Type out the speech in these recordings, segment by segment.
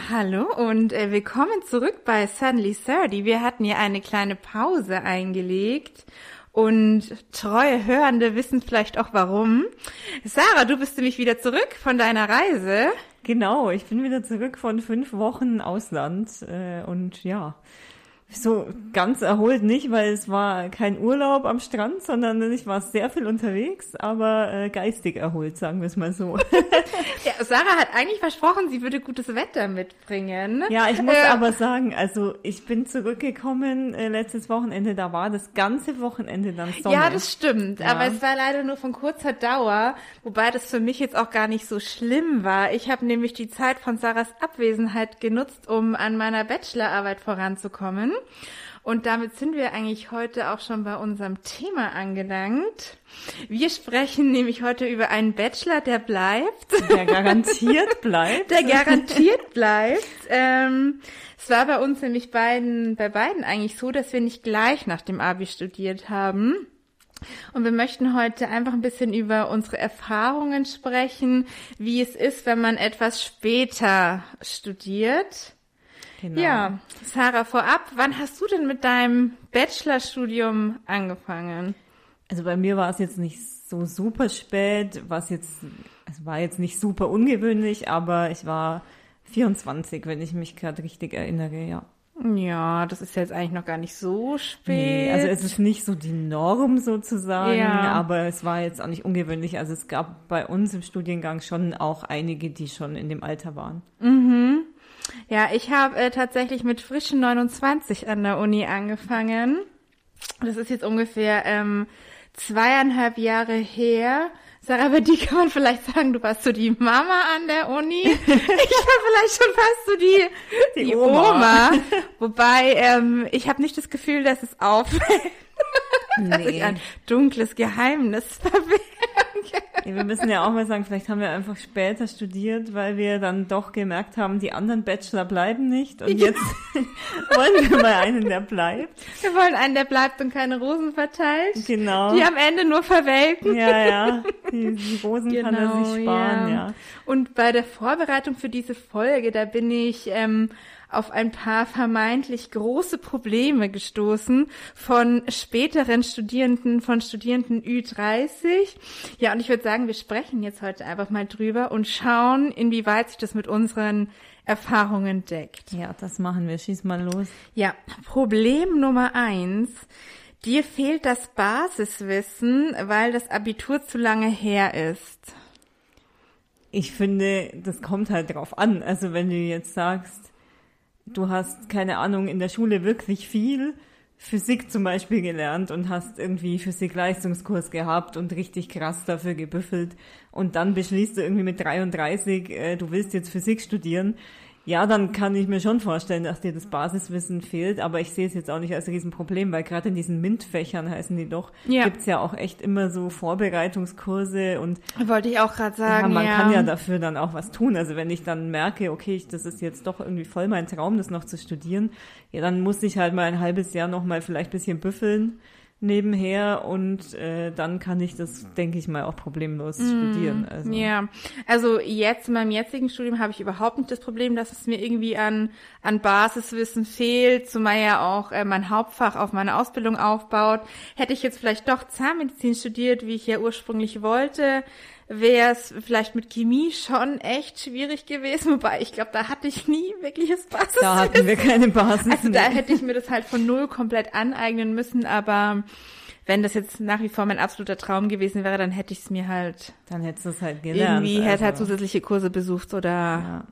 hallo und äh, willkommen zurück bei Suddenly 30. Wir hatten ja eine kleine Pause eingelegt und treue Hörende wissen vielleicht auch warum. Sarah, du bist nämlich wieder zurück von deiner Reise. Genau, ich bin wieder zurück von fünf Wochen Ausland äh, und ja, so ganz erholt nicht, weil es war kein Urlaub am Strand, sondern ich war sehr viel unterwegs, aber äh, geistig erholt, sagen wir es mal so. ja, Sarah hat eigentlich versprochen, sie würde gutes Wetter mitbringen. Ja, ich muss äh, aber sagen, also ich bin zurückgekommen äh, letztes Wochenende, da war das ganze Wochenende dann Sonne. Ja, das stimmt, ja. aber es war leider nur von kurzer Dauer, wobei das für mich jetzt auch gar nicht so schlimm war. Ich habe nämlich die Zeit von Sarahs Abwesenheit genutzt, um an meiner Bachelorarbeit voranzukommen. Und damit sind wir eigentlich heute auch schon bei unserem Thema angelangt. Wir sprechen nämlich heute über einen Bachelor, der bleibt. Der garantiert bleibt. Der garantiert bleibt. Ähm, es war bei uns nämlich beiden, bei beiden eigentlich so, dass wir nicht gleich nach dem Abi studiert haben. Und wir möchten heute einfach ein bisschen über unsere Erfahrungen sprechen, wie es ist, wenn man etwas später studiert. Genau. Ja, Sarah, vorab, wann hast du denn mit deinem Bachelorstudium angefangen? Also bei mir war es jetzt nicht so super spät, was jetzt, es war jetzt nicht super ungewöhnlich, aber ich war 24, wenn ich mich gerade richtig erinnere, ja. Ja, das ist jetzt eigentlich noch gar nicht so spät. Nee, also es ist nicht so die Norm sozusagen, ja. aber es war jetzt auch nicht ungewöhnlich. Also es gab bei uns im Studiengang schon auch einige, die schon in dem Alter waren. Mhm. Ja, ich habe äh, tatsächlich mit frischen 29 an der Uni angefangen. Das ist jetzt ungefähr ähm, zweieinhalb Jahre her. Sarah, bei dir kann man vielleicht sagen, du warst so die Mama an der Uni. ich war vielleicht schon fast so die, die, die Oma. Oma. Wobei, ähm, ich habe nicht das Gefühl, dass es auffällt. Nee. dass ich ein dunkles Geheimnis verberge. Ja, wir müssen ja auch mal sagen, vielleicht haben wir einfach später studiert, weil wir dann doch gemerkt haben, die anderen Bachelor bleiben nicht und jetzt wollen wir mal einen, der bleibt. Wir wollen einen, der bleibt und keine Rosen verteilt. Genau. Die am Ende nur verwelken. Ja, ja. Die, die Rosen genau, kann er sich genau, sparen, ja. ja. Und bei der Vorbereitung für diese Folge, da bin ich ähm, auf ein paar vermeintlich große Probleme gestoßen von späteren Studierenden, von Studierenden Ü30. Ja, und ich würde sagen, wir sprechen jetzt heute einfach mal drüber und schauen, inwieweit sich das mit unseren Erfahrungen deckt. Ja, das machen wir. Schieß mal los. Ja, Problem Nummer eins. Dir fehlt das Basiswissen, weil das Abitur zu lange her ist. Ich finde, das kommt halt drauf an. Also wenn du jetzt sagst, du hast, keine Ahnung, in der Schule wirklich viel Physik zum Beispiel gelernt und hast irgendwie Physik-Leistungskurs gehabt und richtig krass dafür gebüffelt. Und dann beschließt du irgendwie mit 33, äh, du willst jetzt Physik studieren, ja, dann kann ich mir schon vorstellen, dass dir das Basiswissen fehlt, aber ich sehe es jetzt auch nicht als Riesenproblem, weil gerade in diesen MINT-Fächern heißen die doch, ja. gibt's ja auch echt immer so Vorbereitungskurse und wollte ich auch gerade sagen. Ja, man ja. kann ja dafür dann auch was tun. Also wenn ich dann merke, okay, ich, das ist jetzt doch irgendwie voll mein Traum, das noch zu studieren, ja, dann muss ich halt mal ein halbes Jahr noch mal vielleicht bisschen büffeln nebenher und äh, dann kann ich das, denke ich mal, auch problemlos mm, studieren. Also. Ja, also jetzt in meinem jetzigen Studium habe ich überhaupt nicht das Problem, dass es mir irgendwie an, an Basiswissen fehlt, zumal ja auch äh, mein Hauptfach auf meine Ausbildung aufbaut. Hätte ich jetzt vielleicht doch Zahnmedizin studiert, wie ich ja ursprünglich wollte, wäre es vielleicht mit Chemie schon echt schwierig gewesen, wobei ich glaube, da hatte ich nie wirkliches Basis. Da hatten wir keine Basis. Also da hätte ich mir das halt von null komplett aneignen müssen, aber wenn das jetzt nach wie vor mein absoluter Traum gewesen wäre, dann hätte ich es mir halt. Dann hättest du es halt gelernt. Irgendwie also. hätte halt zusätzliche Kurse besucht oder. Ja.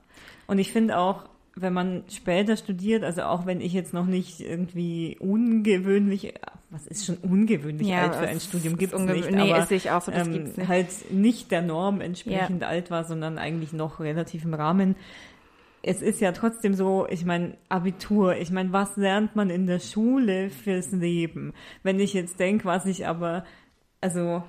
Und ich finde auch, wenn man später studiert, also auch wenn ich jetzt noch nicht irgendwie ungewöhnlich, was ist schon ungewöhnlich ja, alt für ein Studium, gibt es nicht, nee, aber ich auch so, das ähm, gibt's nicht. halt nicht der Norm entsprechend ja. alt war, sondern eigentlich noch relativ im Rahmen. Es ist ja trotzdem so, ich meine, Abitur, ich meine, was lernt man in der Schule fürs Leben? Wenn ich jetzt denke, was ich aber, also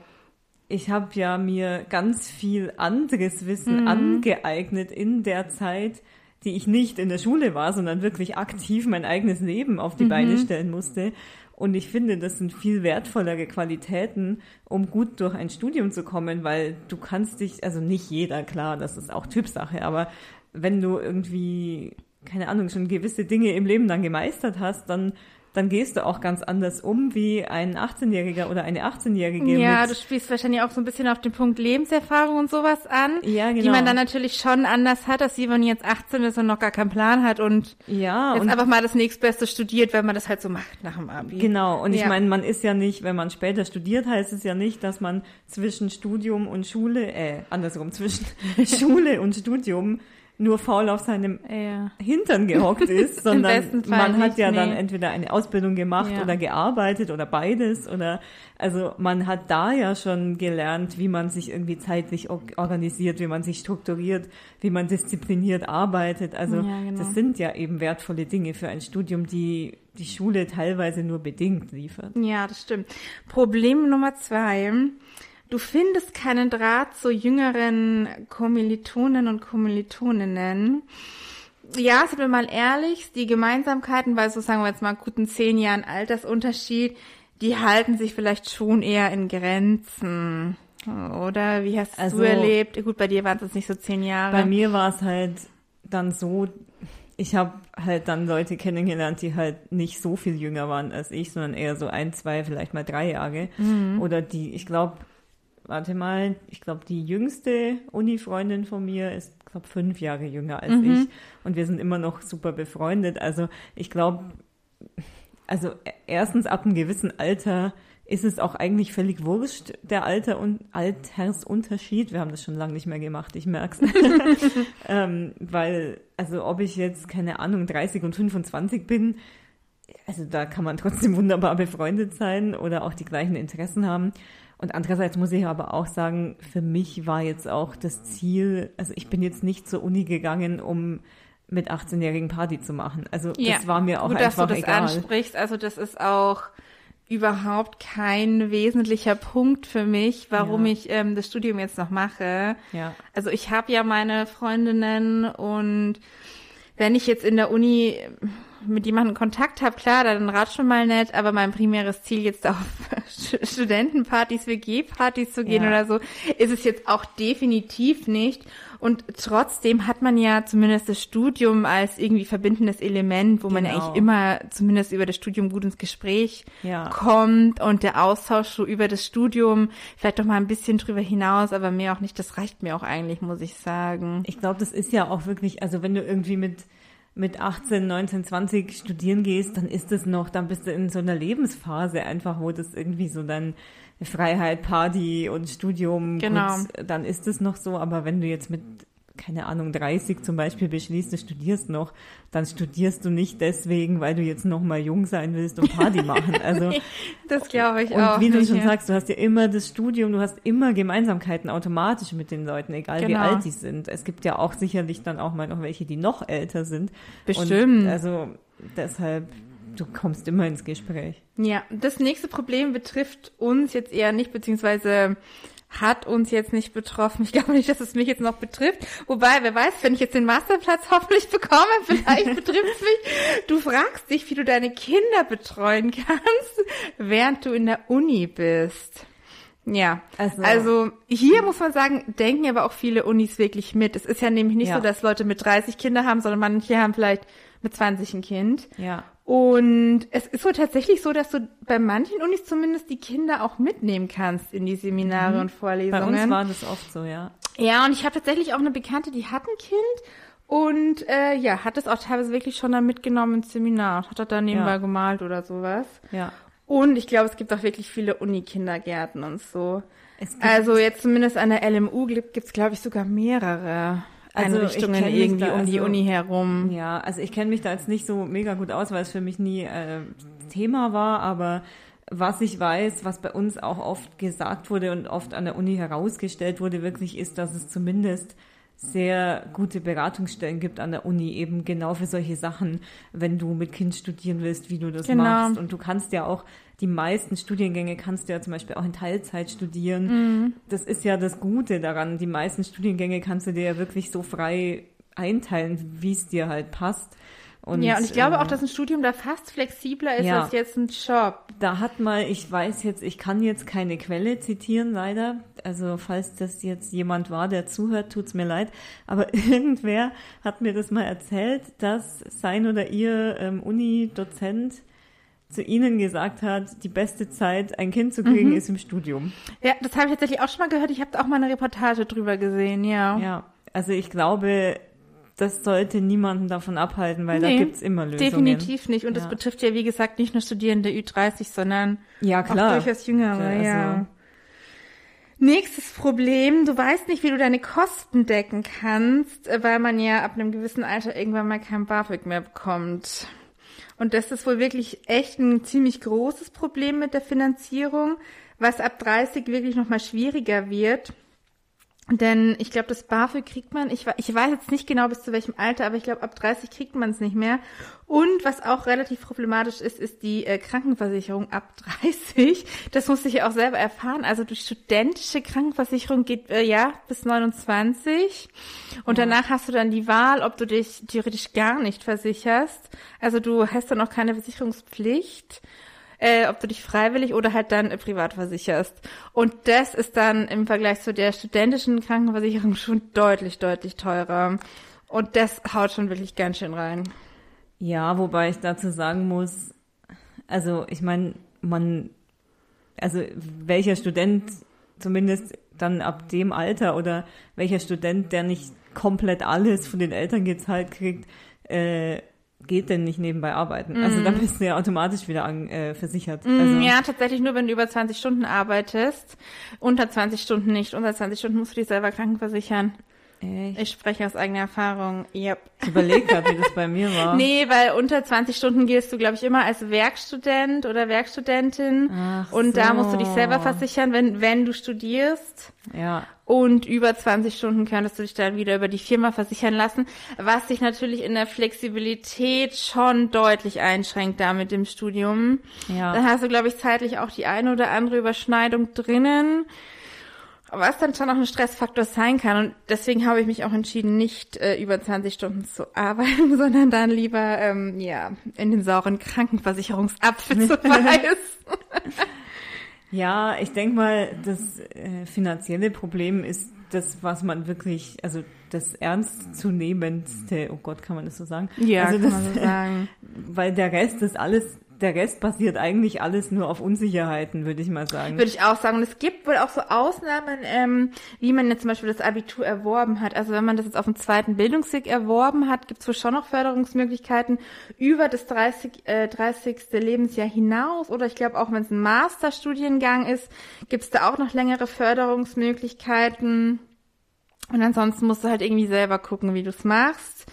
ich habe ja mir ganz viel anderes Wissen mhm. angeeignet in der Zeit, die ich nicht in der Schule war, sondern wirklich aktiv mein eigenes Leben auf die mhm. Beine stellen musste. Und ich finde, das sind viel wertvollere Qualitäten, um gut durch ein Studium zu kommen, weil du kannst dich, also nicht jeder, klar, das ist auch Typsache, aber wenn du irgendwie, keine Ahnung, schon gewisse Dinge im Leben dann gemeistert hast, dann dann gehst du auch ganz anders um wie ein 18-Jähriger oder eine 18-Jährige. Ja, du spielst wahrscheinlich auch so ein bisschen auf den Punkt Lebenserfahrung und sowas an, ja, genau. die man dann natürlich schon anders hat, als wenn jetzt 18 ist und noch gar keinen Plan hat und ja, jetzt und einfach mal das nächstbeste studiert, weil man das halt so macht nach dem Abi. Genau, und Ja. ich meine, man ist ja nicht, wenn man später studiert, heißt es ja nicht, dass man zwischen Studium und Schule, äh, andersrum, zwischen Schule und Studium nur faul auf seinem Ja. Hintern gehockt ist, sondern man hat nicht, ja nee. dann entweder eine Ausbildung gemacht Ja. oder gearbeitet oder beides oder also man hat da ja schon gelernt, wie man sich irgendwie zeitlich or- organisiert, wie man sich strukturiert, wie man diszipliniert arbeitet. Also Ja, genau. das sind ja eben wertvolle Dinge für ein Studium, die die Schule teilweise nur bedingt liefert. Ja, das stimmt. Problem Nummer zwei. Du findest keinen Draht zu jüngeren Kommilitonen und Kommilitoninnen. Ja, sind wir mal ehrlich, die Gemeinsamkeiten bei so sagen wir jetzt mal guten zehn Jahren Altersunterschied, die halten sich vielleicht schon eher in Grenzen. Oder wie hast Also- du erlebt? Gut, bei dir waren es jetzt nicht so zehn Jahre. Bei mir war es halt dann so, ich habe halt dann Leute kennengelernt, die halt nicht so viel jünger waren als ich, sondern eher so ein, zwei, vielleicht mal drei Jahre. Oder die, ich glaube, warte mal, ich glaube, die jüngste Uni-Freundin von mir ist, glaube fünf Jahre jünger als ich. Und wir sind immer noch super befreundet. Also ich glaube, also erstens ab einem gewissen Alter ist es auch eigentlich völlig wurscht, der Alter- und Altersunterschied. Wir haben das schon lange nicht mehr gemacht, ich merk's. ähm, weil, also ob ich jetzt, keine Ahnung, 30 und 25 bin, also da kann man trotzdem wunderbar befreundet sein oder auch die gleichen Interessen haben. Und andererseits muss ich aber auch sagen, für mich war jetzt auch das Ziel, also ich bin jetzt nicht zur Uni gegangen, um mit 18-jährigen Party zu machen. Also das war mir auch Gut, einfach dass du das egal. ansprichst. Also das ist auch überhaupt kein wesentlicher Punkt für mich, warum Ja. ich ähm, das Studium jetzt noch mache. Ja. Also ich habe ja meine Freundinnen und wenn ich jetzt in der Uni mit jemandem Kontakt habe, klar, dann ratsch schon mal nett, aber mein primäres Ziel jetzt auf St- Studentenpartys, WG-Partys zu gehen Ja. oder so, ist es jetzt auch definitiv nicht. Und trotzdem hat man ja zumindest das Studium als irgendwie verbindendes Element, wo man ja Genau. eigentlich immer zumindest über das Studium gut ins Gespräch Ja. kommt und der Austausch so über das Studium, vielleicht doch mal ein bisschen drüber hinaus, aber mehr auch nicht, das reicht mir auch eigentlich, muss ich sagen. Ich glaube, das ist ja auch wirklich, also wenn du irgendwie mit, mit 18, 19, 20 studieren gehst, dann ist das noch, dann bist du in so einer Lebensphase einfach, wo das irgendwie so dann Freiheit, Party und Studium, Genau. gut, dann ist es noch so, aber wenn du jetzt mit keine Ahnung, 30 zum Beispiel beschließt, du studierst noch, dann studierst du nicht deswegen, weil du jetzt noch mal jung sein willst und Party machen. Also, Das glaube ich und auch. wie du schon ja. sagst, du hast ja immer das Studium, du hast immer Gemeinsamkeiten automatisch mit den Leuten, egal wie Genau. alt die sind. Es gibt ja auch sicherlich dann auch mal noch welche, die noch älter sind. Bestimmt. Und also deshalb, du kommst immer ins Gespräch. Ja, das nächste Problem betrifft uns jetzt eher nicht, beziehungsweise hat uns jetzt nicht betroffen. Ich glaube nicht, dass es mich jetzt noch betrifft. Wobei, wer weiß, wenn ich jetzt den Masterplatz hoffentlich bekomme, vielleicht betrifft es mich. Du fragst dich, wie du deine Kinder betreuen kannst, während du in der Uni bist. Ja, Also- also, hier muss man sagen, denken aber auch viele Unis wirklich mit. Es ist ja nämlich nicht Ja. so, dass Leute mit 30 Kinder haben, sondern manche haben vielleicht mit 20 ein Kind. Ja. Und es ist wohl tatsächlich so, dass du bei manchen Unis zumindest die Kinder auch mitnehmen kannst in die Seminare und Bei Vorlesungen. uns war das oft so, ja. ja, und ich habe tatsächlich auch eine Bekannte, die hat ein Kind und äh, ja, hat es auch teilweise wirklich schon dann mitgenommen ins Seminar und hat das dann nebenbei Ja. gemalt oder sowas. Ja. Und ich glaube, es gibt auch wirklich viele Uni-Kindergärten und so. Also jetzt zumindest an der LMU gibt es, glaube ich, sogar mehrere Einrichtungen mich irgendwie da um die also- Uni herum. Ja, also ich kenne mich da jetzt nicht so mega gut aus, weil es für mich nie äh, Thema war, aber was ich weiß, was bei uns auch oft gesagt wurde und oft an der Uni herausgestellt wurde, wirklich ist, dass es zumindest sehr gute Beratungsstellen gibt an der Uni, eben genau für solche Sachen, wenn du mit Kind studieren willst, wie du das Genau. machst. Und du kannst ja auch, die meisten Studiengänge kannst du ja zum Beispiel auch in Teilzeit studieren. Mhm. Das ist ja das Gute daran. Die meisten Studiengänge kannst du dir ja wirklich so frei einteilen, wie es dir halt passt. Und, ja, und ich glaube äh, auch, dass ein Studium da fast flexibler ist ja. als jetzt ein Job. Da hat mal, ich weiß jetzt, ich kann jetzt keine Quelle zitieren, leider. Also falls das jetzt jemand war, der zuhört, tut's mir leid. Aber irgendwer hat mir das mal erzählt, dass sein oder ihr ähm, Uni-Dozent zu ihnen gesagt hat, die beste Zeit, ein Kind zu kriegen, ist im Studium. Ja, das habe ich tatsächlich auch schon mal gehört. Ich habe auch mal eine Reportage drüber gesehen, ja. Ja, also ich glaube, das sollte niemanden davon abhalten, weil Nee, da gibt's immer Lösungen. Definitiv nicht. Und das Ja. betrifft ja, wie gesagt, nicht nur Studierende Ü30, sondern Ja, klar. auch durchaus Jüngere, Ja, also- ja. Nächstes Problem, du weißt nicht, wie du deine Kosten decken kannst, weil man ja ab einem gewissen Alter irgendwann mal kein BAföG mehr bekommt. Und das ist wohl wirklich echt ein ziemlich großes Problem mit der Finanzierung, was ab 30 wirklich nochmal schwieriger wird. Denn ich glaube, das BAföG kriegt man, ich, ich weiß jetzt nicht genau bis zu welchem Alter, aber ich glaube, ab 30 kriegt man es nicht mehr. Und was auch relativ problematisch ist, ist die äh, Krankenversicherung ab 30. Das musste ich ja auch selber erfahren. Also die studentische Krankenversicherung geht äh, ja bis 29. Und danach hast du dann die Wahl, ob du dich theoretisch gar nicht versicherst. Also du hast dann auch keine Versicherungspflicht äh, ob du dich freiwillig oder halt dann äh, privat versicherst. Und das ist dann im Vergleich zu der studentischen Krankenversicherung schon deutlich, deutlich teurer. Und das haut schon wirklich ganz schön rein. Ja, wobei ich dazu sagen muss, also ich meine, man, also welcher Student zumindest dann ab dem Alter oder welcher Student, der nicht komplett alles von den Eltern gezahlt kriegt, äh, geht denn nicht nebenbei arbeiten? Also da bist du ja automatisch wieder an, äh, versichert. Also, Mm, ja, tatsächlich nur, wenn du über 20 Stunden arbeitest. Unter 20 Stunden nicht. Unter 20 Stunden musst du dich selber krankenversichern. Echt? Ich spreche aus eigener Erfahrung. Yep. Ich überlege gerade, wie das bei mir war. Nee, weil unter 20 Stunden gehst du, glaube ich, immer als Werkstudent oder Werkstudentin. Ach und da musst du dich so. selber versichern, wenn, wenn du studierst. Ja, Und über 20 Stunden könntest du dich dann wieder über die Firma versichern lassen, was dich natürlich in der Flexibilität schon deutlich einschränkt da mit dem Studium. ja. Da hast du, glaube ich, zeitlich auch die eine oder andere Überschneidung drinnen, was dann schon auch ein Stressfaktor sein kann. Und deswegen habe ich mich auch entschieden, nicht äh, über 20 Stunden zu arbeiten, sondern dann lieber ähm, ja in den sauren Krankenversicherungsapfel zu beißen. Ja, ich denke mal, das äh, finanzielle Problem ist das, was man wirklich, also das ernstzunehmendste, oh Gott, kann man das so sagen? Ja, also kann das, man so sagen. Weil der Rest ist alles, der Rest basiert eigentlich alles nur auf Unsicherheiten, würde ich mal sagen. Würde ich auch sagen. Und es gibt wohl auch so Ausnahmen, ähm, wie man jetzt zum Beispiel das Abitur erworben hat. Also wenn man das jetzt auf dem zweiten Bildungsweg erworben hat, gibt es wohl schon noch Förderungsmöglichkeiten über das 30, äh, 30. Lebensjahr hinaus. Oder ich glaube auch, wenn es ein Masterstudiengang ist, gibt es da auch noch längere Förderungsmöglichkeiten. Und ansonsten musst du halt irgendwie selber gucken, wie du es machst.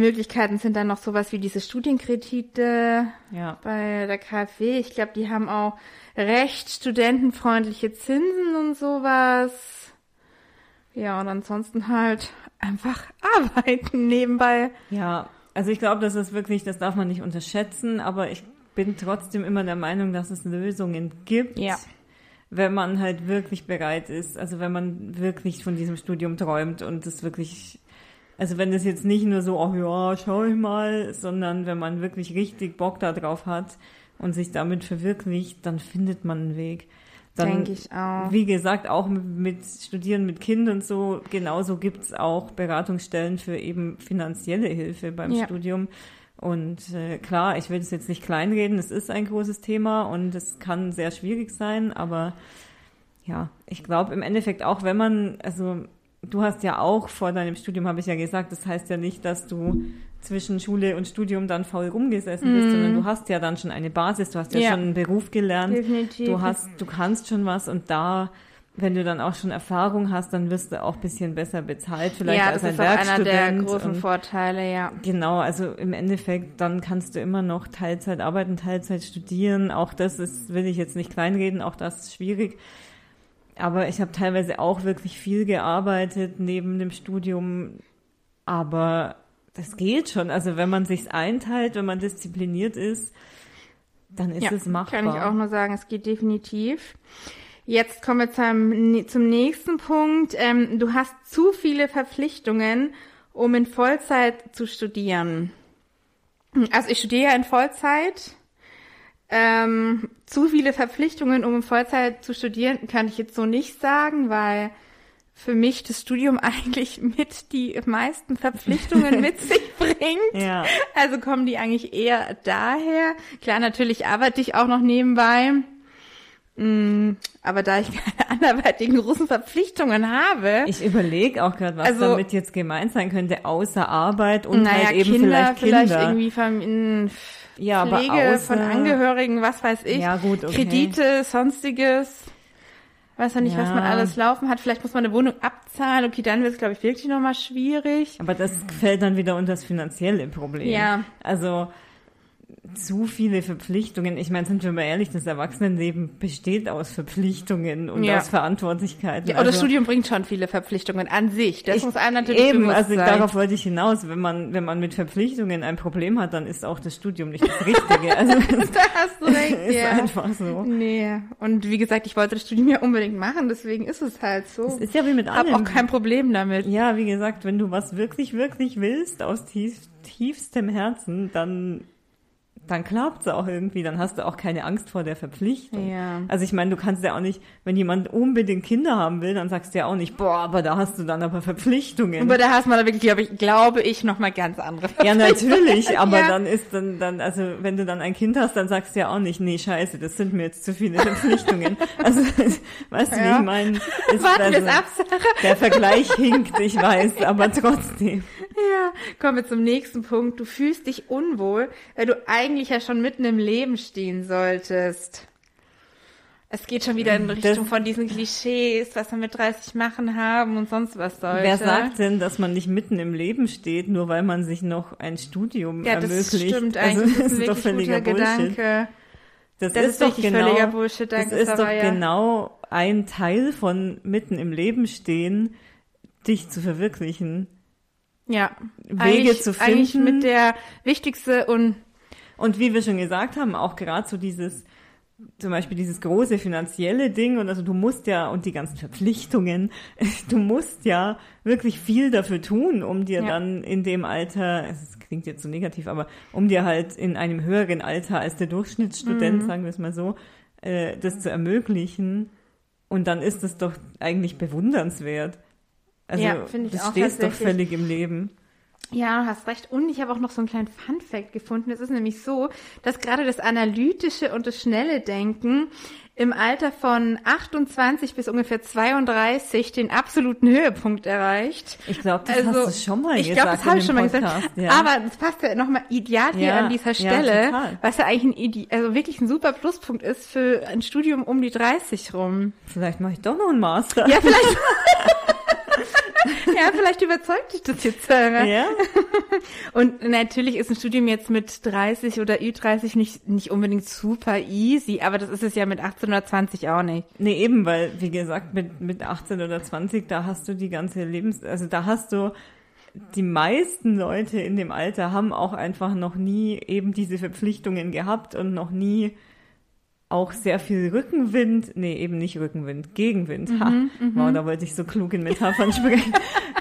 Möglichkeiten sind dann noch sowas wie diese Studienkredite, Ja. bei der KfW. Ich glaube, die haben auch recht studentenfreundliche Zinsen und sowas. Ja, und ansonsten halt einfach arbeiten nebenbei. Ja, also ich glaube, das ist wirklich, das darf man nicht unterschätzen, aber ich bin trotzdem immer der Meinung, dass es Lösungen gibt. Ja. Wenn man halt wirklich bereit ist, also wenn man wirklich von diesem Studium träumt und es wirklich, also wenn das jetzt nicht nur so, ach ja, schau ich mal, sondern wenn man wirklich richtig Bock da drauf hat und sich damit verwirklicht, dann findet man einen Weg. Denke ich auch. Wie gesagt, auch mit, mit Studieren mit Kind und so, genauso gibt's auch Beratungsstellen für eben finanzielle Hilfe beim Ja. Studium. Und äh, klar, ich will es jetzt nicht kleinreden, es ist ein großes Thema und es kann sehr schwierig sein, aber ja, ich glaube im Endeffekt auch, wenn man, also du hast ja auch vor deinem Studium, habe ich ja gesagt, das heißt ja nicht, dass du zwischen Schule und Studium dann faul rumgesessen bist, sondern du hast ja dann schon eine Basis, du hast ja, Ja. schon einen Beruf gelernt, Definitiv. du hast, du kannst schon was und da, wenn du dann auch schon Erfahrung hast, dann wirst du auch ein bisschen besser bezahlt, vielleicht ja, als das ein ist auch einer der Werkstudent. großen und- Vorteile, ja. Genau, also im Endeffekt, dann kannst du immer noch Teilzeit arbeiten, Teilzeit studieren. Auch das ist, will ich jetzt nicht kleinreden, auch das ist schwierig. Aber ich habe teilweise auch wirklich viel gearbeitet neben dem Studium. Aber das geht schon. Also wenn man sich's einteilt, wenn man diszipliniert ist, dann ist ja, es machbar. Kann ich auch nur sagen, es geht definitiv. Jetzt kommen wir zum, zum nächsten Punkt. Ähm, du hast zu viele Verpflichtungen, um in Vollzeit zu studieren. Also ich studiere ja in Vollzeit. Ähm, zu viele Verpflichtungen, um Vollzeit zu studieren, kann ich jetzt so nicht sagen, weil für mich das Studium eigentlich mit die meisten Verpflichtungen mit sich bringt. Ja. Also kommen die eigentlich eher daher. Klar, natürlich arbeite ich auch noch nebenbei. Mm, Aber da ich keine anderweitigen großen Verpflichtungen habe, Ich überlege auch gerade, was Also- damit jetzt gemeint sein könnte, außer Arbeit und naja, halt eben Kinder, vielleicht Kinder. irgendwie Familien, ja, aber Pflege von Angehörigen, was weiß ich, Ja, gut, okay. Kredite, sonstiges. Weiß ja nicht, was Ja. man alles laufen hat. Vielleicht muss man eine Wohnung abzahlen. Okay, dann wird es, glaube ich, wirklich nochmal schwierig. Aber das fällt dann wieder unter das finanzielle Problem. Ja. Also zu viele Verpflichtungen. Ich meine, sind wir mal ehrlich, das Erwachsenenleben besteht aus Verpflichtungen und Ja. aus Verantwortlichkeiten. Ja, das also, Studium bringt schon viele Verpflichtungen an sich. Das ich- muss einem natürlich Eben, bewusst also sein. darauf wollte ich hinaus. Wenn man, wenn man mit Verpflichtungen ein Problem hat, dann ist auch das Studium nicht das Richtige. Also da hast du recht, ist ja. einfach so. Nee, und wie gesagt, ich wollte das Studium ja unbedingt machen, deswegen ist es halt so. Es ist ja wie mit Ich habe allem. auch kein Problem damit. Ja, wie gesagt, wenn du was wirklich, wirklich willst aus tief, tiefstem Herzen, dann, dann klappt's auch irgendwie. Dann hast du auch keine Angst vor der Verpflichtung. Ja. Also ich meine, du kannst ja auch nicht, wenn jemand unbedingt Kinder haben will, dann sagst du ja auch nicht, boah, aber da hast du dann aber Verpflichtungen. Aber da hast man da wirklich, glaube ich, glaube ich, noch mal ganz andere ja, natürlich, aber Ja. dann ist dann, dann, also wenn du dann ein Kind hast, dann sagst du ja auch nicht, nee, scheiße, das sind mir jetzt zu viele Verpflichtungen. also, weißt du, wie Ja. ich meine? Ist Warten also- ab. Der Vergleich hinkt, ich weiß, aber trotzdem. Ja, kommen wir zum nächsten Punkt. Du fühlst dich unwohl, weil du eigentlich ja schon mitten im Leben stehen solltest. Es geht schon wieder in Das- Richtung von diesen Klischees, was wir mit 30 machen haben und sonst was sollte. Wer sagt denn, dass man nicht mitten im Leben steht, nur weil man sich noch ein Studium Ja, das ermöglicht? stimmt also, eigentlich. das das ist doch völliger Bullshit. Gedanke. Das, Das ist, ist doch genau, Bullshit, Das ist doch genau ein Teil von mitten im Leben stehen, dich zu verwirklichen. Ja. Wege eigentlich, zu Eigentlich finden. mit der wichtigste und Und wie wir schon gesagt haben, auch gerade so dieses, zum Beispiel dieses große finanzielle Ding und also du musst ja, und die ganzen Verpflichtungen, du musst ja wirklich viel dafür tun, um dir Ja. dann in dem Alter, es klingt jetzt so negativ, aber um dir halt in einem höheren Alter als der Mhm. Durchschnittsstudent, sagen wir es mal so, äh, das zu ermöglichen. Und dann ist es doch eigentlich bewundernswert. Also, Ja, finde ich du auch stehst doch völlig im Leben. Ja, du hast recht. Und ich habe auch noch so einen kleinen Fun-Fact gefunden. Es ist nämlich so, dass gerade das analytische und das schnelle Denken im Alter von 28 bis ungefähr 32 den absoluten Höhepunkt erreicht. Ich glaube, das Also, hast du schon mal ich gesagt. glaube, das habe ich schon mal Podcast, gesagt. ja. Aber das passt ja nochmal ideal hier Ja, an dieser ja, Stelle, total. was ja eigentlich ein Ide also wirklich ein super Pluspunkt ist für ein Studium um die 30 rum. Vielleicht mache ich doch noch einen Master. Ja, vielleicht. ja, vielleicht überzeugt dich das jetzt, Sarah. Ja? Und natürlich ist ein Studium jetzt mit 30 oder Ü30 nicht, nicht unbedingt super easy, aber das ist es ja mit 18 oder 20 auch nicht. Nee, eben, weil, wie gesagt, mit, mit 18 oder 20, da hast du die ganze Lebens, also da hast du, die meisten Leute in dem Alter haben auch einfach noch nie eben diese Verpflichtungen gehabt und noch nie auch sehr viel Rückenwind, nee, eben nicht Rückenwind, Gegenwind. ha, wow, da wollte ich so klug in Metaphern sprechen.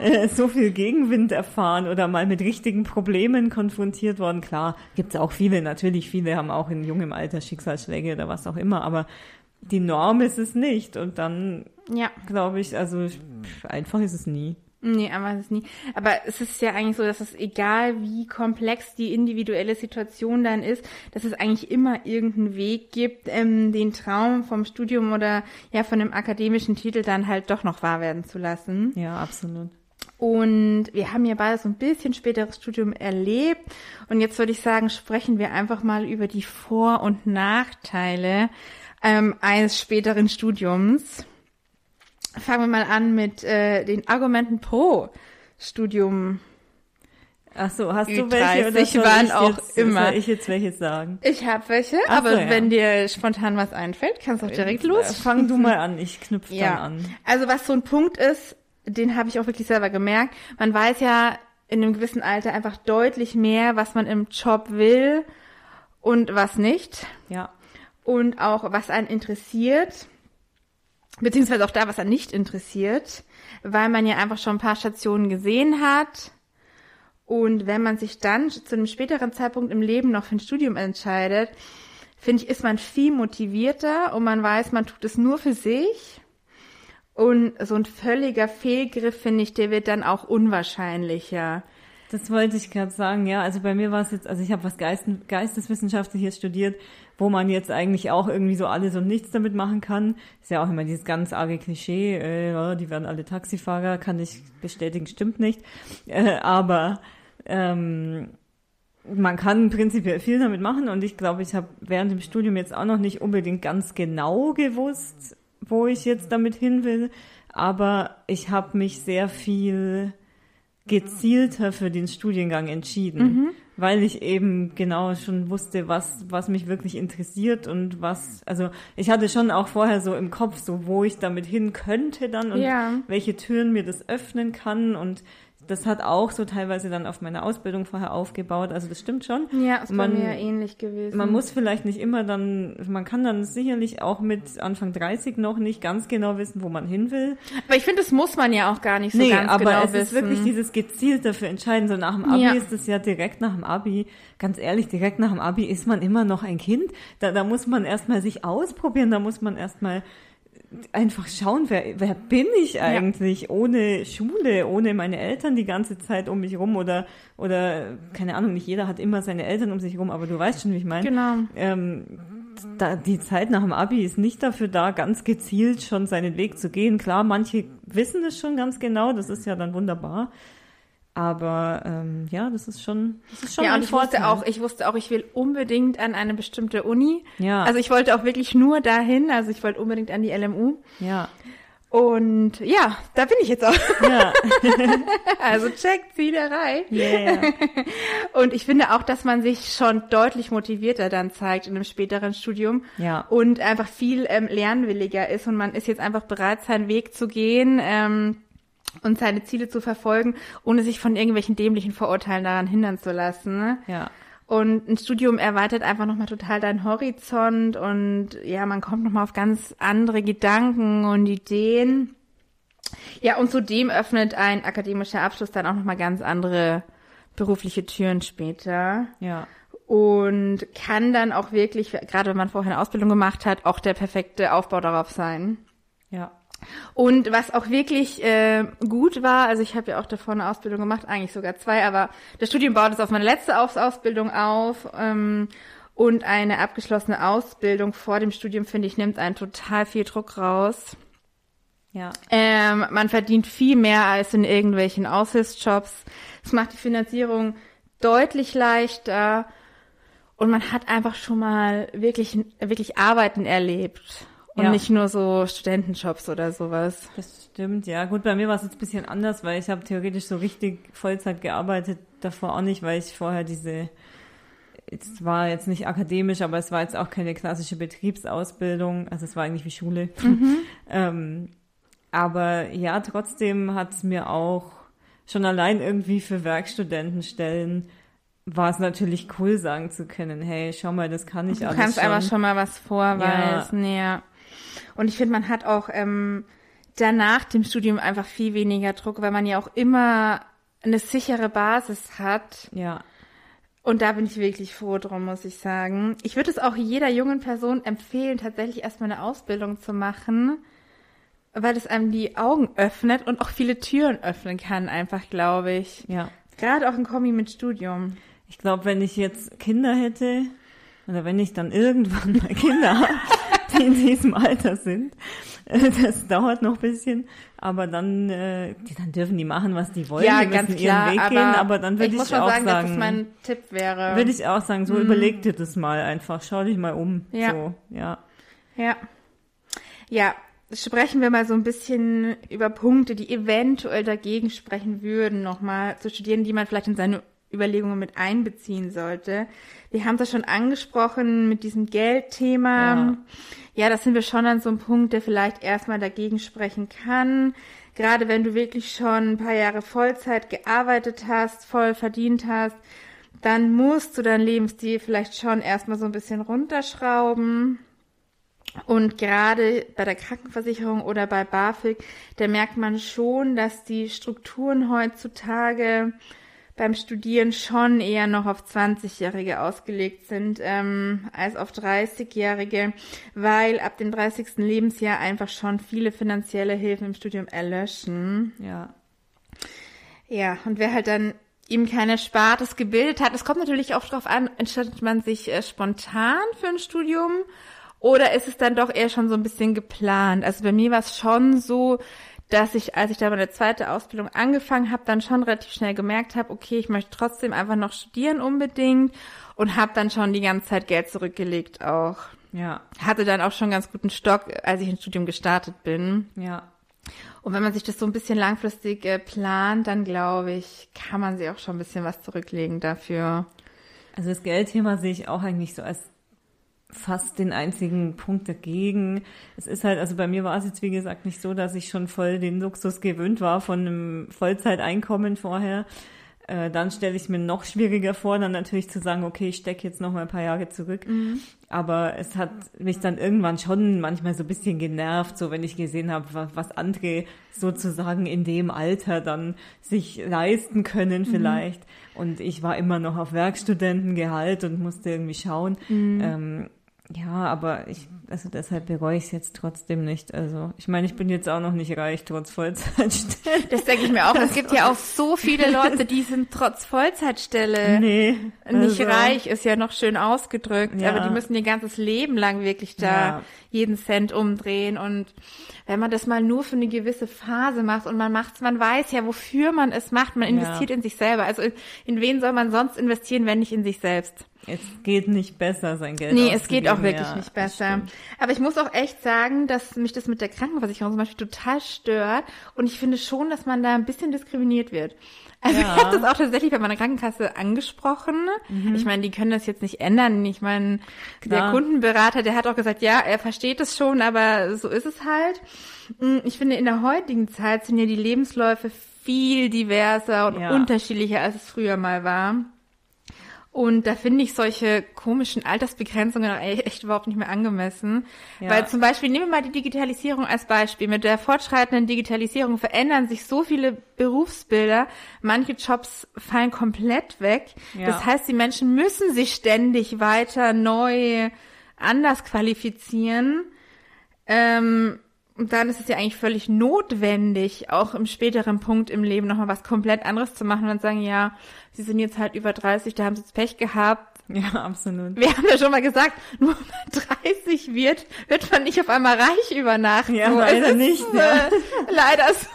äh, so viel Gegenwind erfahren oder mal mit richtigen Problemen konfrontiert worden. Klar, gibt's auch viele, natürlich viele haben auch in jungem Alter Schicksalsschläge oder was auch immer, aber die Norm ist es nicht. Und dann Ja. glaube ich, also pff, einfach ist es nie. Nee, aber es ist nie. Aber es ist ja eigentlich so, dass es egal wie komplex die individuelle Situation dann ist, dass es eigentlich immer irgendeinen Weg gibt, ähm, den Traum vom Studium oder ja von einem akademischen Titel dann halt doch noch wahr werden zu lassen. Ja, absolut. Und wir haben ja beide so ein bisschen späteres Studium erlebt. Und jetzt würde ich sagen, sprechen wir einfach mal über die Vor- und Nachteile ähm, eines späteren Studiums. Fangen wir mal an mit äh, den Argumenten pro Studium. Ach so, hast du Ü30 welche oder soll waren ich auch jetzt, immer. Soll ich jetzt welche sagen? Ich habe welche, Ach aber so, ja. wenn dir spontan was einfällt, kannst du auch direkt Äh, los. Fang du mal an, ich knüpfe dann an. Also was so ein Punkt ist, den habe ich auch wirklich selber gemerkt. Man weiß ja in einem gewissen Alter einfach deutlich mehr, was man im Job will und was nicht. Ja. Und auch was einen interessiert. Beziehungsweise auch da, was einen nicht interessiert. Weil man ja einfach schon ein paar Stationen gesehen hat. Und wenn man sich dann zu einem späteren Zeitpunkt im Leben noch für ein Studium entscheidet, finde ich, ist man viel motivierter und man weiß, man tut es nur für sich. Und so ein völliger Fehlgriff, finde ich, der wird dann auch unwahrscheinlicher. Das wollte ich gerade sagen, ja. Also bei mir war es jetzt, also ich habe was Geist, Geisteswissenschaftliches studiert, wo man jetzt eigentlich auch irgendwie so alles und nichts damit machen kann. Ist ja auch immer dieses ganz arge Klischee, äh, die werden alle Taxifahrer, kann ich bestätigen, stimmt nicht. Äh, aber ähm, man kann prinzipiell viel damit machen und ich glaube, ich habe während dem Studium jetzt auch noch nicht unbedingt ganz genau gewusst, wo ich jetzt damit hin will, aber ich habe mich sehr viel gezielter für den Studiengang entschieden, mhm. weil ich eben genau schon wusste, was, was mich wirklich interessiert und was, also ich hatte schon auch vorher so im Kopf, so wo ich damit hin könnte dann und ja. welche Türen mir das öffnen kann und das hat auch so teilweise dann auf meine Ausbildung vorher aufgebaut. Also das stimmt schon. Ja, ist man, bei mir ähnlich gewesen. Man muss vielleicht nicht immer dann, man kann dann sicherlich auch mit Anfang 30 noch nicht ganz genau wissen, wo man hin will. Aber ich finde, das muss man ja auch gar nicht so nee, ganz aber genau es wissen. ist wirklich dieses gezielt dafür entscheiden. So nach dem Abi ja. ist es ja direkt nach dem Abi, ganz ehrlich, direkt nach dem Abi ist man immer noch ein Kind. Da, da muss man erstmal sich ausprobieren, da muss man erstmal einfach schauen, wer, wer bin ich eigentlich ja. ohne Schule, ohne meine Eltern die ganze Zeit um mich rum oder, oder, keine Ahnung, nicht jeder hat immer seine Eltern um sich rum, aber du weißt schon, wie ich meine. Genau. Ähm, da, die Zeit nach dem Abi ist nicht dafür da, ganz gezielt schon seinen Weg zu gehen. Klar, manche wissen es schon ganz genau, das ist ja dann wunderbar. Aber ähm, ja, das ist schon, das ist schon ja, ein und ich Vorteil. wusste auch, ich wusste auch, ich will unbedingt an eine bestimmte Uni. Ja. Also ich wollte auch wirklich nur dahin, also ich wollte unbedingt an die LMU. Ja. Und ja, da bin ich jetzt auch. Ja. also check, Zielerei. Yeah. und ich finde auch, dass man sich schon deutlich motivierter dann zeigt in einem späteren Studium. Ja. Und einfach viel ähm, lernwilliger ist und man ist jetzt einfach bereit, seinen Weg zu gehen. Ähm, und seine Ziele zu verfolgen, ohne sich von irgendwelchen dämlichen Vorurteilen daran hindern zu lassen. Ne? Ja. Und ein Studium erweitert einfach nochmal total deinen Horizont und ja, man kommt nochmal auf ganz andere Gedanken und Ideen. Ja, und zudem öffnet ein akademischer Abschluss dann auch nochmal ganz andere berufliche Türen später. Ja. Und kann dann auch wirklich, gerade wenn man vorher eine Ausbildung gemacht hat, auch der perfekte Aufbau darauf sein. Ja. Und was auch wirklich äh, gut war, also ich habe ja auch davor eine Ausbildung gemacht, eigentlich sogar zwei, aber das Studium baut es auf meine letzte Ausbildung auf. Ähm, und eine abgeschlossene Ausbildung vor dem Studium, finde ich, nimmt einen total viel Druck raus. Ja. Ähm, man verdient viel mehr als in irgendwelchen Aushilfsjobs. Es macht die Finanzierung deutlich leichter. Und man hat einfach schon mal wirklich, wirklich Arbeiten erlebt. Und ja. nicht nur so Studentenjobs oder sowas. Das stimmt, ja. Gut, bei mir war es jetzt ein bisschen anders, weil ich habe theoretisch so richtig Vollzeit gearbeitet, davor auch nicht, weil ich vorher diese, es war jetzt nicht akademisch, aber es war jetzt auch keine klassische Betriebsausbildung, also es war eigentlich wie Schule. Mhm. ähm, aber ja, trotzdem hat es mir auch schon allein irgendwie für Werkstudentenstellen war es natürlich cool sagen zu können, hey, schau mal, das kann ich du alles Du kannst schon. einfach schon mal was vorweisen, ja. ja. Und ich finde, man hat auch ähm, danach dem Studium einfach viel weniger Druck, weil man ja auch immer eine sichere Basis hat. Ja. Und da bin ich wirklich froh drum, muss ich sagen. Ich würde es auch jeder jungen Person empfehlen, tatsächlich erstmal eine Ausbildung zu machen, weil es einem die Augen öffnet und auch viele Türen öffnen kann, einfach, glaube ich. Ja. Gerade auch ein Kombi mit Studium. Ich glaube, wenn ich jetzt Kinder hätte, oder wenn ich dann irgendwann mal Kinder habe, die in diesem Alter sind. Äh, das dauert noch ein bisschen, aber dann, äh, dann dürfen die machen, was die wollen. Ja, die ganz klar, ihren Weg aber gehen, aber dann würde ich, ich auch sagen, sagen, dass das mein Tipp wäre. Würde ich auch sagen, so mhm. überleg dir das mal einfach, schau dich mal um. Ja. So, ja. Ja. Ja, sprechen wir mal so ein bisschen über Punkte, die eventuell dagegen sprechen würden, nochmal zu studieren, die man vielleicht in seine Überlegungen mit einbeziehen sollte. Wir haben das schon angesprochen mit diesem Geldthema. Ja. ja, das sind wir schon an so einem Punkt, der vielleicht erstmal dagegen sprechen kann. Gerade wenn du wirklich schon ein paar Jahre Vollzeit gearbeitet hast, voll verdient hast, dann musst du deinen Lebensstil vielleicht schon erstmal so ein bisschen runterschrauben. Und gerade bei der Krankenversicherung oder bei BAföG, da merkt man schon, dass die Strukturen heutzutage beim Studieren schon eher noch auf 20-Jährige ausgelegt sind ähm, als auf 30-Jährige, weil ab dem 30. Lebensjahr einfach schon viele finanzielle Hilfen im Studium erlöschen. Ja. Ja, und wer halt dann ihm keine Spartes gebildet hat, es kommt natürlich auch darauf an, entscheidet man sich äh, spontan für ein Studium oder ist es dann doch eher schon so ein bisschen geplant? Also bei mir war es schon so, dass ich, als ich da meine zweite Ausbildung angefangen habe, dann schon relativ schnell gemerkt habe, okay, ich möchte trotzdem einfach noch studieren unbedingt und habe dann schon die ganze Zeit Geld zurückgelegt auch. Ja. Hatte dann auch schon ganz guten Stock, als ich ins Studium gestartet bin. Ja. Und wenn man sich das so ein bisschen langfristig äh, plant, dann glaube ich, kann man sich auch schon ein bisschen was zurücklegen dafür. Also das Geldthema sehe ich auch eigentlich so als fast den einzigen Punkt dagegen. Es ist halt, also bei mir war es jetzt wie gesagt nicht so, dass ich schon voll den Luxus gewöhnt war von einem Vollzeiteinkommen vorher. Äh, dann stelle ich mir noch schwieriger vor, dann natürlich zu sagen, okay, ich stecke jetzt noch mal ein paar Jahre zurück. Mhm. Aber es hat mich dann irgendwann schon manchmal so ein bisschen genervt, so wenn ich gesehen habe, was, was andere sozusagen in dem Alter dann sich leisten können vielleicht. Mhm. Und ich war immer noch auf Werkstudentengehalt und musste irgendwie schauen. Mhm. Ähm, ja, aber ich, also deshalb bereue ich es jetzt trotzdem nicht. Also ich meine, ich bin jetzt auch noch nicht reich, trotz Vollzeitstelle. Das denke ich mir auch. Es gibt ja auch so viele Leute, die sind trotz Vollzeitstelle Nee. nicht also, reich, ist ja noch schön ausgedrückt, Ja. aber die müssen ihr ganzes Leben lang wirklich da Ja. jeden Cent umdrehen und wenn man das mal nur für eine gewisse Phase macht und man macht's, man weiß ja, wofür man es macht, man investiert Ja. in sich selber. Also in, in wen soll man sonst investieren, wenn nicht in sich selbst? Es geht nicht besser, sein Geld Nee, es geht auch wirklich Ja, nicht besser. Aber ich muss auch echt sagen, dass mich das mit der Krankenversicherung zum Beispiel total stört. Und ich finde schon, dass man da ein bisschen diskriminiert wird. Also Ja. ich habe das auch tatsächlich bei meiner Krankenkasse angesprochen. Ich meine, die können das jetzt nicht ändern. Ich meine, der Klar. Kundenberater, der hat auch gesagt, ja, er versteht es schon, aber so ist es halt. Mm, Ich finde, in der heutigen Zeit sind ja die Lebensläufe viel diverser und Ja. unterschiedlicher, als es früher mal war. Und da finde ich solche komischen Altersbegrenzungen eigentlich echt überhaupt nicht mehr angemessen. Ja. Weil zum Beispiel, nehmen wir mal die Digitalisierung als Beispiel. Mit der fortschreitenden Digitalisierung verändern sich so viele Berufsbilder. Manche Jobs fallen komplett weg. Ja. Das heißt, die Menschen müssen sich ständig weiter neu anders qualifizieren. Ähm, und dann ist es ja eigentlich völlig notwendig, auch im späteren Punkt im Leben nochmal was komplett anderes zu machen und dann sagen, ja, sie sind jetzt halt über 30, da haben sie jetzt Pech gehabt. Ja, absolut. Wir haben ja schon mal gesagt, nur wenn man 30 wird, wird man nicht auf einmal reich über Nacht. Ja, so, leider es ist, nicht, Äh, ja. leider so.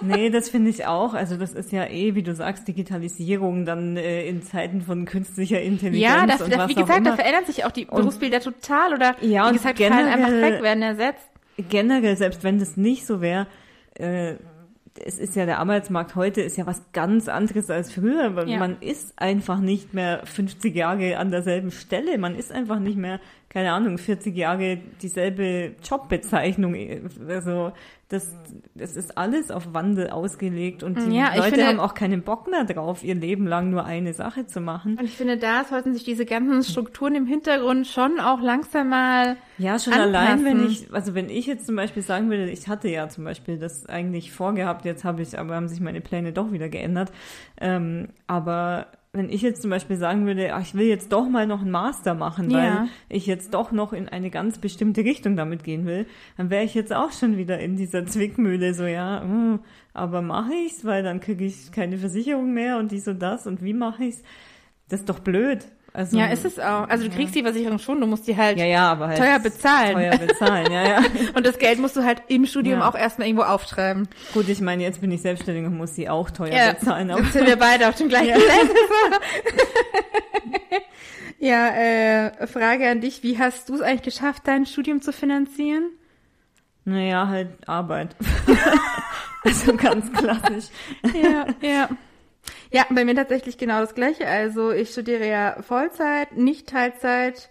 Nee, das finde ich auch. Also das ist ja eh, wie du sagst, Digitalisierung dann äh, in Zeiten von künstlicher Intelligenz Ja, das, und das, was wie gesagt, da verändern sich auch die Berufsbilder total oder Ja, wie und gesagt, fallen einfach generell- weg, werden ersetzt. generell, selbst wenn das nicht so wäre, äh, es ist ja der Arbeitsmarkt heute ist ja was ganz anderes als früher. weil Ja. Man ist einfach nicht mehr 50 Jahre an derselben Stelle. Man ist einfach nicht mehr, keine Ahnung, 40 Jahre dieselbe Jobbezeichnung. Also das, das ist alles auf Wandel ausgelegt und die Ja, Leute finde- haben auch keinen Bock mehr drauf, ihr Leben lang nur eine Sache zu machen. Und ich finde, da sollten sich diese ganzen Strukturen im Hintergrund schon auch langsam mal Ja, schon anpassen. allein, wenn ich, also wenn ich jetzt zum Beispiel sagen würde, ich hatte ja zum Beispiel das eigentlich vorgehabt, jetzt habe ich, aber haben sich meine Pläne doch wieder geändert. Ähm, aber wenn ich jetzt zum Beispiel sagen würde, ach, ich will jetzt doch mal noch einen Master machen, Ja. weil ich jetzt doch noch in eine ganz bestimmte Richtung damit gehen will, dann wäre ich jetzt auch schon wieder in dieser Zwickmühle, so ja, hm, aber mache ich's, weil dann kriege ich keine Versicherung mehr und dies und das und wie mache ich's? Das ist doch blöd. Also, Ja, ist es auch. Also du kriegst die Versicherung schon, du musst die halt ja, ja, aber halt teuer bezahlen. Teuer bezahlen, ja, ja. Und das Geld musst du halt im Studium Ja. auch erstmal irgendwo auftreiben. Gut, ich meine, jetzt bin ich selbstständig und muss sie auch teuer Ja, bezahlen. Aber jetzt sind wir beide auf dem gleichen Level. ja, äh, Frage an dich, wie hast du es eigentlich geschafft, dein Studium zu finanzieren? naja, halt Arbeit. also ganz klassisch. Ja, ja. Ja, bei mir tatsächlich genau das gleiche. Also ich studiere ja Vollzeit, nicht Teilzeit,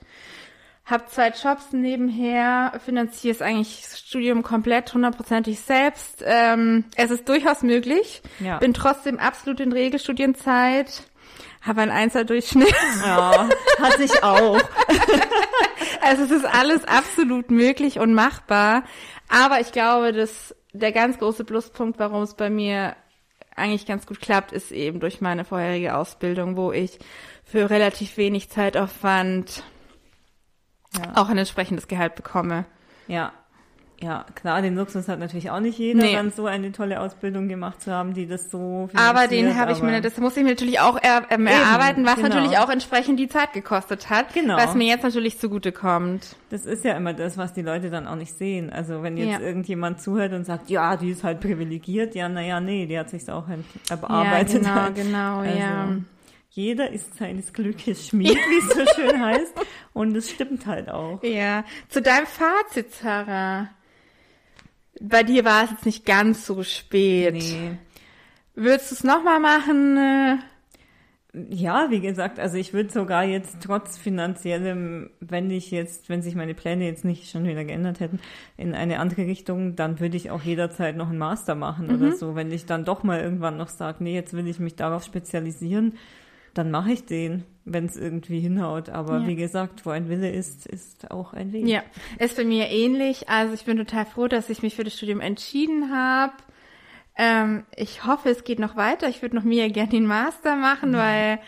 habe zwei Jobs nebenher, finanziere es eigentlich das Studium komplett hundertprozentig selbst. Ähm, es ist durchaus möglich. Ja. Bin trotzdem absolut in Regelstudienzeit, habe einen Einser-Durchschnitt. Ja, hatte ich auch. Also es ist alles absolut möglich und machbar. Aber ich glaube, dass der ganz große Pluspunkt, warum es bei mir eigentlich ganz gut klappt, ist eben durch meine vorherige Ausbildung, wo ich für relativ wenig Zeitaufwand Ja. auch ein entsprechendes Gehalt bekomme. Ja. Ja, klar, den Luxus hat natürlich auch nicht jeder, Nee. dann so eine tolle Ausbildung gemacht zu haben, die das so Aber den habe ich mir, das muss ich mir natürlich auch er, ähm, erarbeiten, was genau. natürlich auch entsprechend die Zeit gekostet hat, Genau. was mir jetzt natürlich zugutekommt. Das ist ja immer das, was die Leute dann auch nicht sehen. Also wenn jetzt Ja. irgendjemand zuhört und sagt, ja, die ist halt privilegiert, ja, naja, nee, die hat sich's auch ent- erarbeitet. ja, genau, halt. genau, Also, ja. Jeder ist seines Glückes Schmied, wie es so schön heißt. Und es stimmt halt auch. Ja, zu deinem Fazit, Sarah. Bei dir war es jetzt nicht ganz so spät. Nee. Würdest du es nochmal machen? Äh, Ja, wie gesagt, also ich würde sogar jetzt trotz finanziellem, wenn ich jetzt, wenn sich meine Pläne jetzt nicht schon wieder geändert hätten, in eine andere Richtung, dann würde ich auch jederzeit noch einen Master machen oder so. Wenn ich dann doch mal irgendwann noch sage, nee, jetzt will ich mich darauf spezialisieren, dann mache ich den, wenn es irgendwie hinhaut. Aber Ja. wie gesagt, wo ein Wille ist, ist auch ein Weg. Ja, ist bei mir ähnlich. Also ich bin total froh, dass ich mich für das Studium entschieden habe. Ähm, ich hoffe, es geht noch weiter. Ich würde noch mehr gerne den Master machen, weil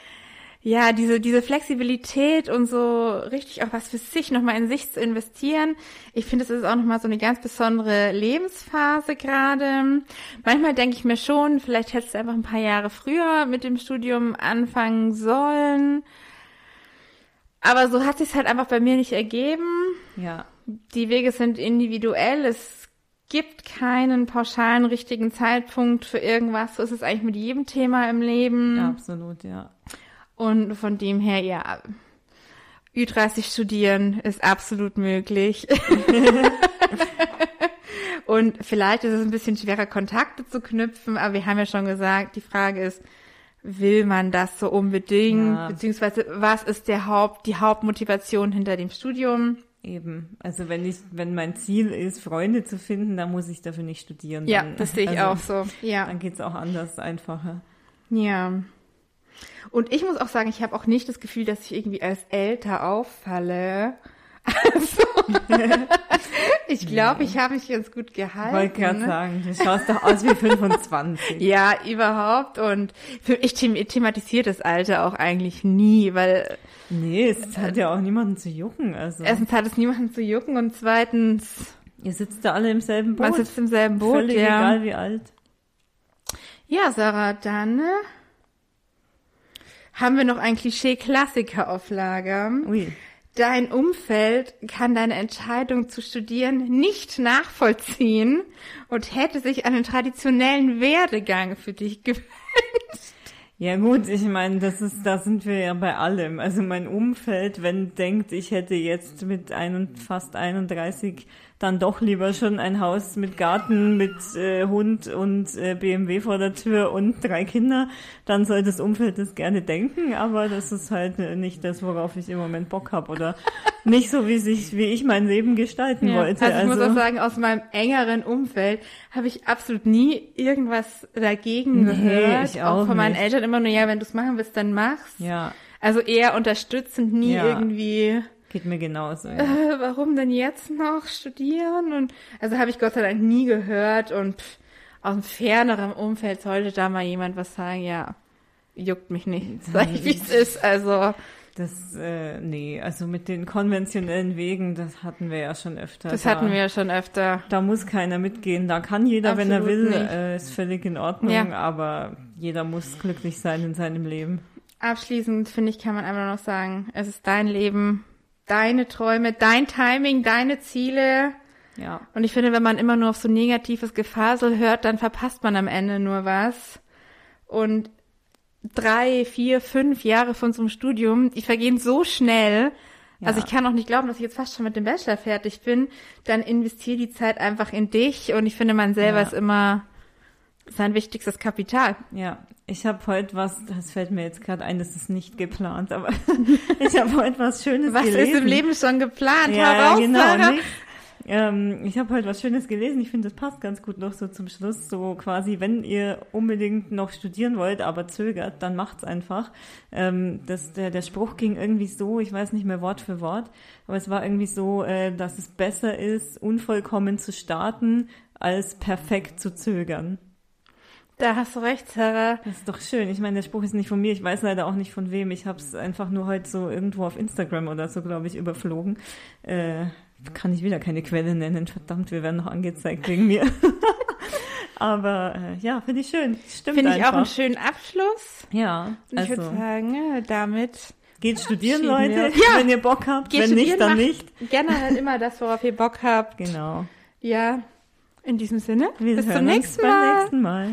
ja, diese, diese Flexibilität und so richtig auch was für sich, nochmal in sich zu investieren. Ich finde, es ist auch nochmal so eine ganz besondere Lebensphase gerade. Manchmal denke ich mir schon, vielleicht hättest du einfach ein paar Jahre früher mit dem Studium anfangen sollen. Aber so hat sich halt einfach bei mir nicht ergeben. Ja, Die Wege sind individuell. Es gibt keinen pauschalen richtigen Zeitpunkt für irgendwas. So ist es eigentlich mit jedem Thema im Leben. absolut, ja. Und von dem her, ja, Ü30 studieren ist absolut möglich. Und vielleicht ist es ein bisschen schwerer, Kontakte zu knüpfen, aber wir haben ja schon gesagt, die Frage ist, will man das so unbedingt? Ja. Beziehungsweise, was ist der Haupt, die Hauptmotivation hinter dem Studium? Eben. Also wenn ich, wenn mein Ziel ist, Freunde zu finden, dann muss ich dafür nicht studieren. Ja, dann, das sehe ich also, auch so. Ja. Dann geht's auch anders, einfacher. Ja. Und ich muss auch sagen, ich habe auch nicht das Gefühl, dass ich irgendwie als älter auffalle. Also, ich glaube, ich habe mich ganz gut gehalten. Wollte gerade sagen, du schaust doch aus wie 25. Ja, überhaupt. Und für, ich them thematisiere das Alter auch eigentlich nie, weil Nee, es hat ja auch niemanden zu jucken. Also erstens hat es niemanden zu jucken und zweitens, ihr sitzt da alle im selben Boot. man sitzt im selben Boot. Völlig ja. egal wie alt. ja, Sarah, dann äh, haben wir noch ein Klischee-Klassiker auf Lager. Ui. Dein Umfeld kann deine Entscheidung zu studieren nicht nachvollziehen und hätte sich einen traditionellen Werdegang für dich gewünscht. Ja gut, ich meine, das ist, da sind wir ja bei allem. Also mein Umfeld, wenn denkt, ich hätte jetzt mit ein, fast 31 dann doch lieber schon ein Haus mit Garten, mit äh, Hund und äh, BMW vor der Tür und drei Kinder, dann soll das Umfeld das gerne denken, aber das ist halt nicht das, worauf ich im Moment Bock habe oder nicht so, wie sich, wie ich mein Leben gestalten Ja, wollte. also ich muss auch sagen, aus meinem engeren Umfeld habe ich absolut nie irgendwas dagegen Nee, gehört. ich auch von meinen nicht. Eltern immer nur, ja, wenn du es machen willst, dann mach's. ja, Also eher unterstützend, nie Ja. irgendwie, geht mir genauso. Ja. äh, warum denn jetzt noch studieren? Und also habe ich Gott sei Dank nie gehört und pff, aus einem ferneren Umfeld sollte da mal jemand was sagen, ja, juckt mich nicht. Sag ich, wie es ist. Also Das, äh, nee, also mit den konventionellen Wegen, das hatten wir ja schon öfter. das da, hatten wir ja schon öfter. Da muss keiner mitgehen. Da kann jeder, wenn er will, Absolut äh, ist völlig in Ordnung, Ja. aber jeder muss glücklich sein in seinem Leben. Abschließend finde ich, kann man einfach noch sagen, es ist dein Leben, deine Träume, dein Timing, deine Ziele. Ja. Und ich finde, wenn man immer nur auf so negatives Gefasel hört, dann verpasst man am Ende nur was. Und drei, vier, fünf Jahre von so einem Studium, die vergehen so schnell. Also Ja. ich kann auch nicht glauben, dass ich jetzt fast schon mit dem Bachelor fertig bin. Dann investiere die Zeit einfach in dich. Und ich finde, man selber Ja. ist immer sein wichtigstes Kapital. Ja, ich habe heute was, das fällt mir jetzt gerade ein, das ist nicht geplant, aber ich habe heute was Schönes Was gelesen. ist im Leben schon geplant? Ja, Hau raus, genau. Ähm, ich habe heute was Schönes gelesen. Ich finde, das passt ganz gut noch so zum Schluss. So quasi, wenn ihr unbedingt noch studieren wollt, aber zögert, dann macht's einfach. Ähm, das, der, der Spruch ging irgendwie so, ich weiß nicht mehr Wort für Wort, aber es war irgendwie so, äh, dass es besser ist, unvollkommen zu starten, als perfekt zu zögern. Da hast du recht, Sarah. Das ist doch schön. Ich meine, der Spruch ist nicht von mir. Ich weiß leider auch nicht von wem. Ich habe es einfach nur heute so irgendwo auf Instagram oder so, glaube ich, überflogen. Äh, kann ich wieder keine Quelle nennen. Verdammt, wir werden noch angezeigt wegen mir. Aber äh, ja, finde ich schön. Stimmt Finde ich auch einen schönen Abschluss. Ja, Und ich also würde sagen, ja, damit geht studieren, Leute. Ja. wenn ihr Bock habt. Geht wenn nicht, dann nicht. generell immer das, worauf ihr Bock habt. Genau. Ja, in diesem Sinne. Wir bis zum uns nächsten beim Mal. nächsten Mal.